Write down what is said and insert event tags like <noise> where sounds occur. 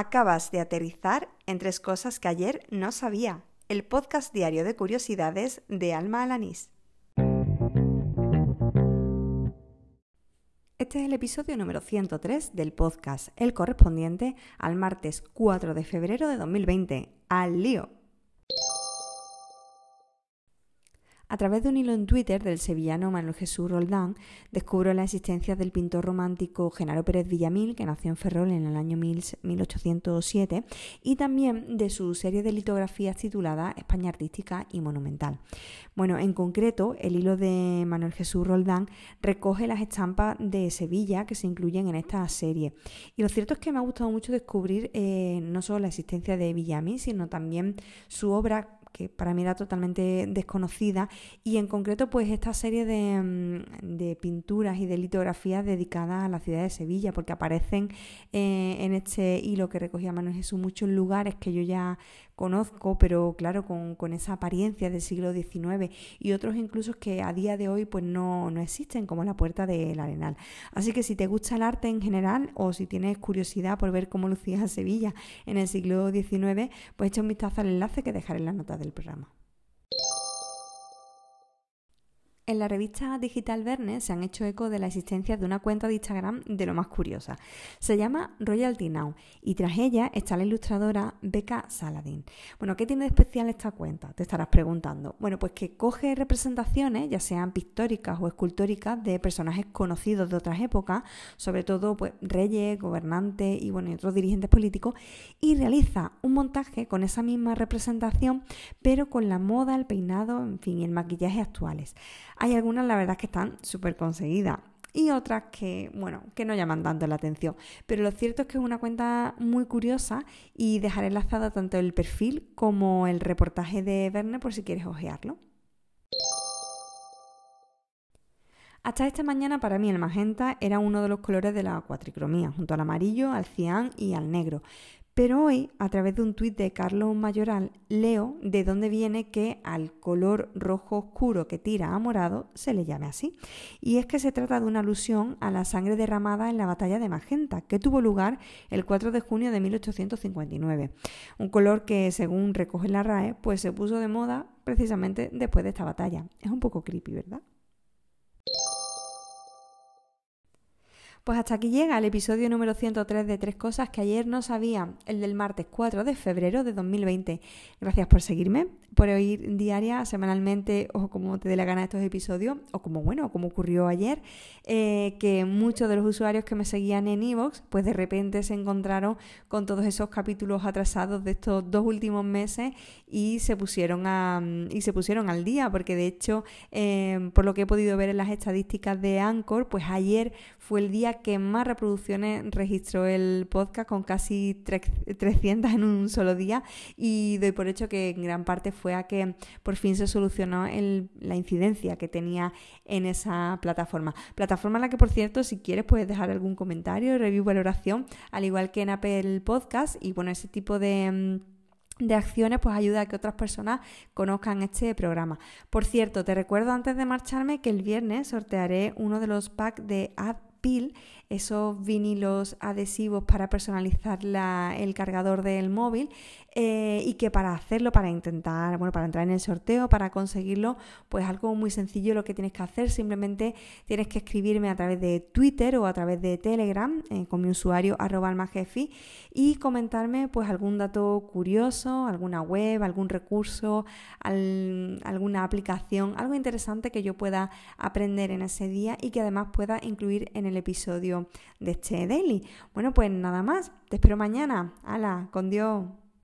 Acabas de aterrizar en tres cosas que ayer no sabía. El podcast diario de curiosidades de Alma Alanís. Este es el episodio número 103 del podcast, el correspondiente al martes 4 de febrero de 2020. ¡Al lío! A través de un hilo en Twitter del sevillano Manuel Jesús Roldán, descubro la existencia del pintor romántico Genaro Pérez Villamil, que nació en Ferrol en el año 1807, y también de su serie de litografías titulada España Artística y Monumental. Bueno, en concreto, el hilo de Manuel Jesús Roldán recoge las estampas de Sevilla que se incluyen en esta serie. Y lo cierto es que me ha gustado mucho descubrir eh, no solo la existencia de Villamil, sino también su obra que para mí era totalmente desconocida, y en concreto pues esta serie de, mm, de pinturas y de litografías dedicadas a la ciudad de Sevilla, porque aparecen eh, en este hilo que recogía Manuel Jesús muchos lugares que yo ya conozco, pero claro, con, esa apariencia del siglo XIX y otros incluso que a día de hoy pues no, no existen, como la Puerta del Arenal. Así que si te gusta el arte en general o si tienes curiosidad por ver cómo <laughs> lucía Sevilla en el siglo XIX, pues echa un vistazo al enlace que dejaré en las notas del programa. En la revista digital Verne se han hecho eco de la existencia de una cuenta de Instagram de lo más curiosa. Se llama Royalty Now y tras ella está la ilustradora Becca Saladin. Bueno, ¿qué tiene de especial esta cuenta? Te estarás preguntando. Bueno, pues que coge representaciones, ya sean pictóricas o escultóricas, de personajes conocidos de otras épocas, sobre todo pues reyes, gobernantes y bueno, y otros dirigentes políticos, y realiza un montaje con esa misma representación, pero con la moda, el peinado, en fin, y el maquillaje actuales. Hay algunas, la verdad, que están súper conseguidas y otras que, bueno, que no llaman tanto la atención. Pero lo cierto es que es una cuenta muy curiosa y dejaré enlazado tanto el perfil como el reportaje de Verne por si quieres ojearlo. Hasta esta mañana para mí el magenta era uno de los colores de la cuatricromía, junto al amarillo, al cian y al negro. Pero hoy, a través de un tuit de Carlos Mayoral, leo de dónde viene que al color rojo oscuro que tira a morado se le llame así. Y es que se trata de una alusión a la sangre derramada en la batalla de Magenta, que tuvo lugar el 4 de junio de 1859. Un color que, según recoge la RAE, pues se puso de moda precisamente después de esta batalla. Es un poco creepy, ¿verdad? Pues hasta aquí llega el episodio número 103 de Tres Cosas que ayer no sabía, el del martes 4 de febrero de 2020. Gracias por seguirme, por oír diaria, semanalmente o como te dé la gana estos episodios, o como bueno, como ocurrió ayer, eh, que muchos de los usuarios que me seguían en Evox, pues de repente se encontraron con todos esos capítulos atrasados de estos dos últimos meses y se pusieron a y se pusieron al día, porque de hecho, eh, por lo que he podido ver en las estadísticas de Anchor, pues ayer fue el día que más reproducciones registró el podcast con casi 300 en un solo día y doy por hecho que en gran parte fue a que por fin se solucionó la incidencia que tenía en esa plataforma. Plataforma en la que, por cierto, si quieres puedes dejar algún comentario, review, valoración, al igual que en Apple Podcast y bueno, ese tipo de de acciones pues ayuda a que otras personas conozcan este programa. Por cierto, te recuerdo antes de marcharme que el viernes sortearé uno de los packs de Apple esos vinilos adhesivos para personalizar el cargador del móvil eh, y que para hacerlo, para intentar, bueno, para entrar en el sorteo, para conseguirlo, pues algo muy sencillo lo que tienes que hacer, simplemente tienes que escribirme a través de Twitter o a través de Telegram eh, con mi usuario arroba almajefi y comentarme pues algún dato curioso, alguna web, algún recurso, alguna aplicación, algo interesante que yo pueda aprender en ese día y que además pueda incluir en el de este daily. Bueno, pues nada más. Te espero mañana. Hala, con Dios.